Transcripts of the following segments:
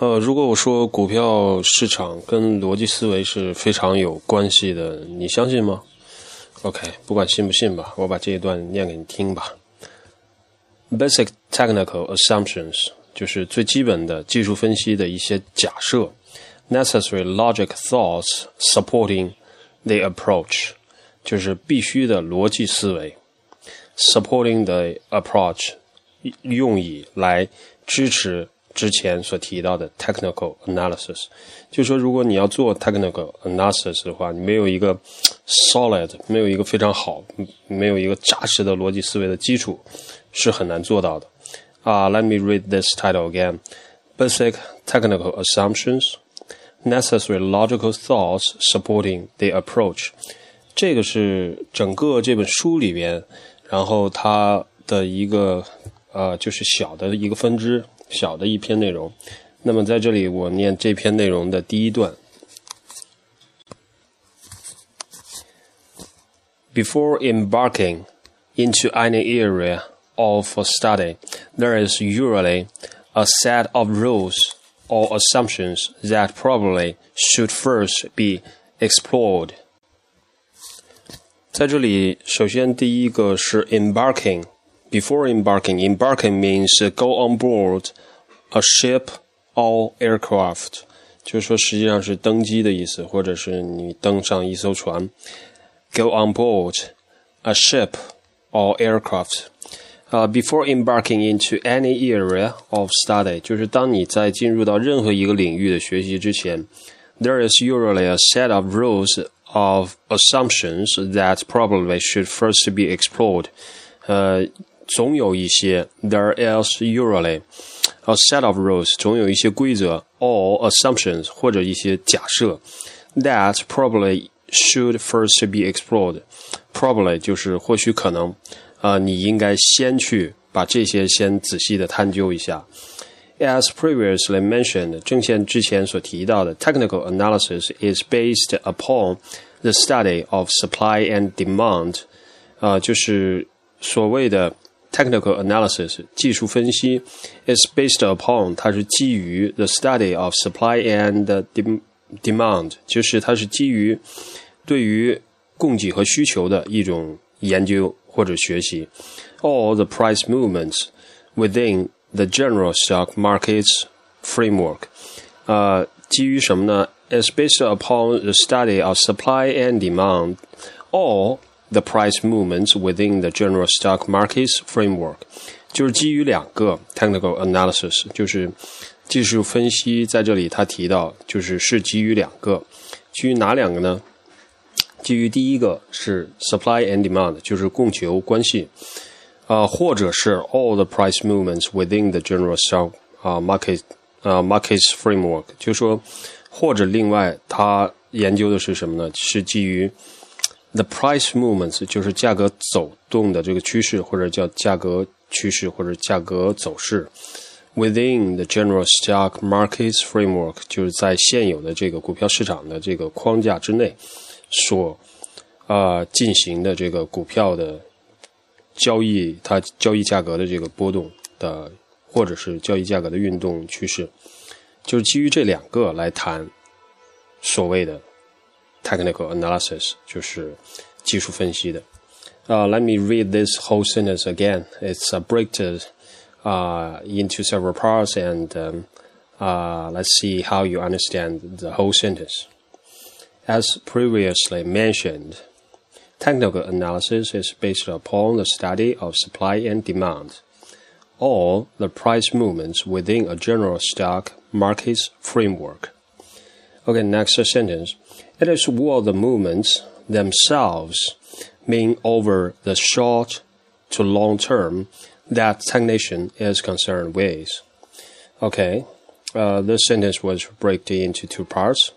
呃，如果我说股票市场跟逻辑思维是非常有关系的，你相信吗？OK，不管信不信吧，我把这一段念给你听吧。Basic technical assumptions 就是最基本的技术分析的一些假设，necessary logic thoughts supporting the approach 就是必须的逻辑思维，supporting the approach 用以来支持。之前所提到的 technical analysis，就是说，如果你要做 technical analysis 的话，你没有一个 solid，没有一个非常好，没有一个扎实的逻辑思维的基础，是很难做到的。啊、，Let me read this title again: Basic technical assumptions, necessary logical thoughts supporting the approach。这个是整个这本书里边，然后它的一个呃，就是小的一个分支。小的一篇内容，那么在这里我念这篇内容的第一段。Before embarking into any area of study, there is usually a set of rules or assumptions that probably should first be explored. 在这里，首先第一个是 embarking。 Before embarking, embarking means go on board a ship or aircraft，就是说实际上是登机的意思，或者是你登上一艘船。Go on board a ship or aircraft. Uh, before embarking into any area of study，就是当你在进入到任何一个领域的学习之前，there is usually a set of rules of assumptions that probably should first be explored。呃， 总有一些，there is usually a set of rules，总有一些规则，or assumptions 或者一些假设，that probably should first be explored。probably 就是或许可能，啊、呃，你应该先去把这些先仔细的探究一下。As previously mentioned，正像之前所提到的，technical analysis is based upon the study of supply and demand，啊、呃，就是所谓的 technical analysis 技术分析 is based upon 它是基于 the study of supply and demand，就是它是基于对于供给和需求的一种研究或者学习。All the price movements within the general stock markets framework，呃，基于什么呢？is based upon the study of supply and demand. The price movements within the general stock markets framework，就是基于两个 technical analysis，就是技术分析。在这里他提到，就是是基于两个，基于哪两个呢？基于第一个是 supply and demand，就是供求关系，啊、或者是 all the price movements within the general stock 啊、market 啊、markets framework，就是说，或者另外他研究的是什么呢？是基于 the price movements 就是价格走动的这个趋势，或者叫价格趋势或者价格走势。Within the general stock markets framework，就是在现有的这个股票市场的这个框架之内所啊、进行的这个股票的交易，它交易价格的这个波动的，或者是交易价格的运动趋势，就是基于这两个来谈所谓的 technical analysis，就是技术分析的。Uh, let me read this whole sentence again. It's a breakdown uh, into several parts, and um, uh, let's see how you understand the whole sentence. As previously mentioned, technical analysis is based upon the study of supply and demand, or the price movements within a general stock market's framework. Okay, next sentence. It is what the movements themselves mean over the short to long term that technician is concerned with. Okay, uh, this sentence was broken into two parts.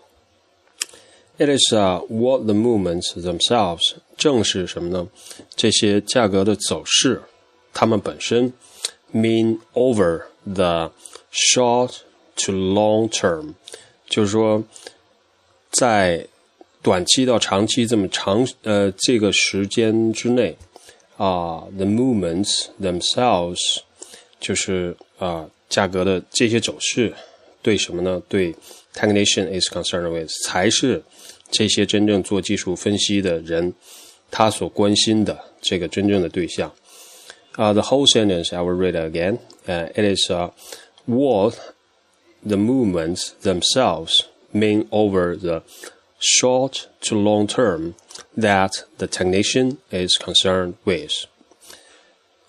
It is uh, what the movements themselves 正是什么呢？这些价格的走势，它们本身 mean over the short to long term，就是说， 在短期到长期这么长呃这个时间之内啊、uh,，the movements themselves 就是啊、uh, 价格的这些走势， 对什么呢？对 technician is concerned with 才是这些真正做技术分析的人他所关心的这个真正的对象。Uh, the whole sentence I will read it again. Uh, it is uh, what the movements themselves mean over the short to long term that the technician is concerned with.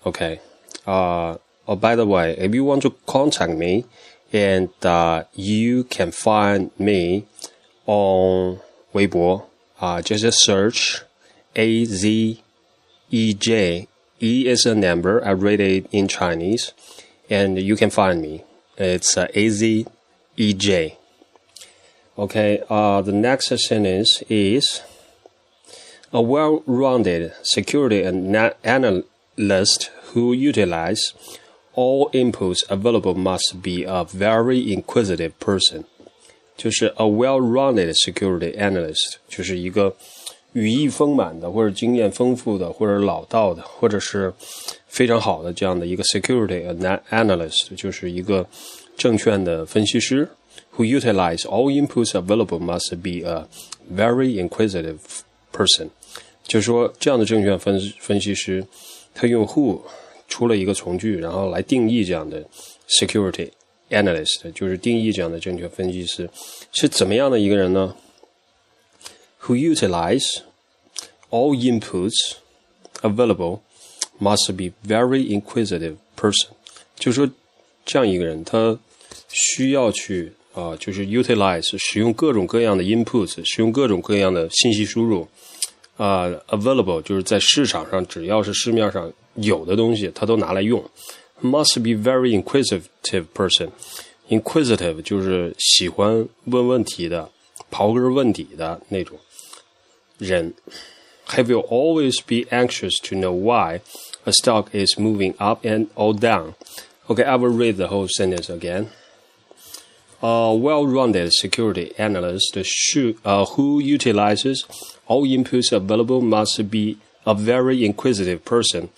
Okay. Uh, oh, by the way, if you want to contact me, and uh, you can find me on Weibo. Uh, just search A Z E J E is a number. I read it in Chinese, and you can find me. It's uh, A Z E J. Okay, uh, the next sentence is a well rounded security analyst who utilize all inputs available must be a very inquisitive person. 就是 a well-rounded security analyst，就是一个羽翼丰满的，或者经验丰富的，或者老道的，或者是非常好的这样的一个 security analyst，就是一个证券的分析师。 Who utilize all inputs available must be a very inquisitive person。就是说，这样的证券分分析师，他用 who 出了一个从句，然后来定义这样的 security。analyst 就是定义这样的证券分析师是怎么样的一个人呢？Who utilize all inputs available must be very inquisitive person，就是说这样一个人，他需要去 啊、呃，就是 utilize 使用各种各样的 inputs，使用各种各样的信息输入啊、呃、，available 就是在市场上只要是市面上有的东西，他都拿来用。must be very inquisitive person. Inquisitive 就是喜欢问问题的、刨根问底的那种人。Have you always be anxious to know why a stock is moving up and or down? Okay, I will read the whole sentence again. A well-rounded security analyst uh, who utilizes all inputs available must be a very inquisitive person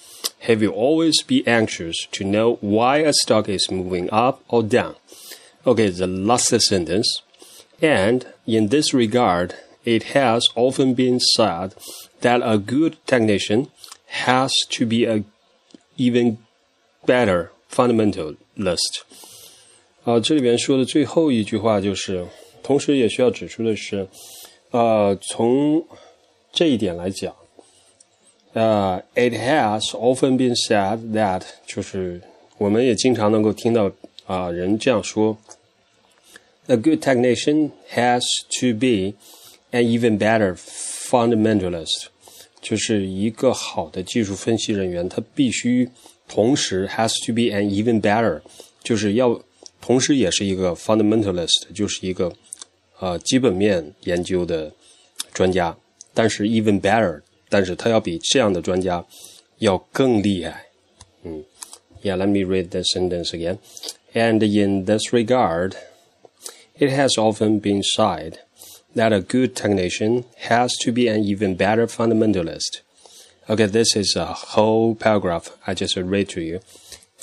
have you always be anxious to know why a stock is moving up or down? Okay, the last sentence. And in this regard, it has often been said that a good technician has to be a even better fundamentalist. 啊，这里边说的最后一句话就是，同时也需要指出的是，呃，从这一点来讲，呃、，it has often been said that 就是我们也经常能够听到啊、人这样说，a good technician has to be an even better fundamentalist，就是一个好的技术分析人员，他必须同时 has to be an even better，就是要同时也是一个 fundamentalist，就是一个呃基本面研究的专家，但是 even better。但是他要比这样的专家要更厉害。嗯，Yeah, let me read the sentence again. And in this regard, it has often been said that a good technician has to be an even better fundamentalist. Okay, this is a whole paragraph I just read to you.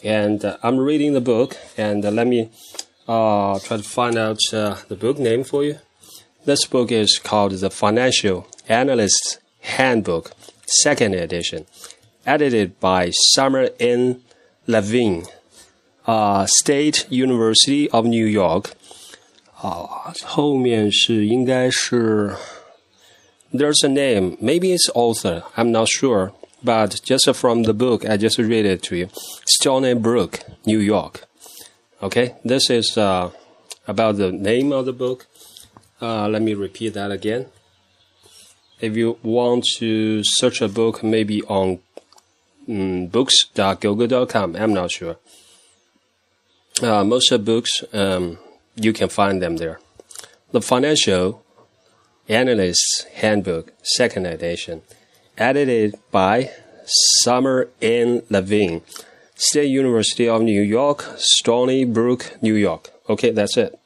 And uh, I'm reading the book, and uh, let me uh, try to find out uh, the book name for you. This book is called The Financial Analyst Handbook, second edition, edited by Sumner N. Levine, uh, State University of New York. 啊，后面是应该是 There's a name, maybe it's author, I'm not sure but just from the book, I just read it to you. Stony Brook, New York. Okay, this is uh, about the name of the book. Uh, let me repeat that again if you want to search a book, maybe on um, books.google.com, I'm not sure. Uh, most of books, um, you can find them there. The Financial Analyst's Handbook, second edition, edited by Sumner N. Levine, State University of New York, Stony Brook, New York. Okay, that's it.